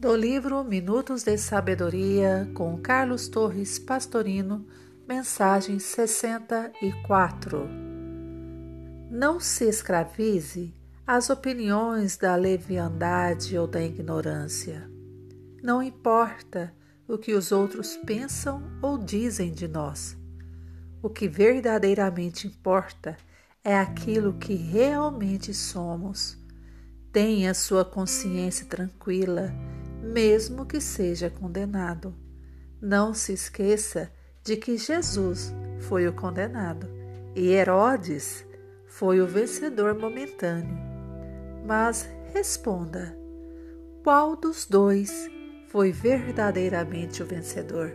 Do livro Minutos de Sabedoria com Carlos Torres Pastorino, mensagem 64. Não se escravize às opiniões da leviandade ou da ignorância. Não importa o que os outros pensam ou dizem de nós. O que verdadeiramente importa é aquilo que realmente somos. Tenha sua consciência tranquila mesmo que seja condenado. Não se esqueça de que Jesus foi o condenado e Herodes foi o vencedor momentâneo. Mas responda: qual dos dois foi verdadeiramente o vencedor?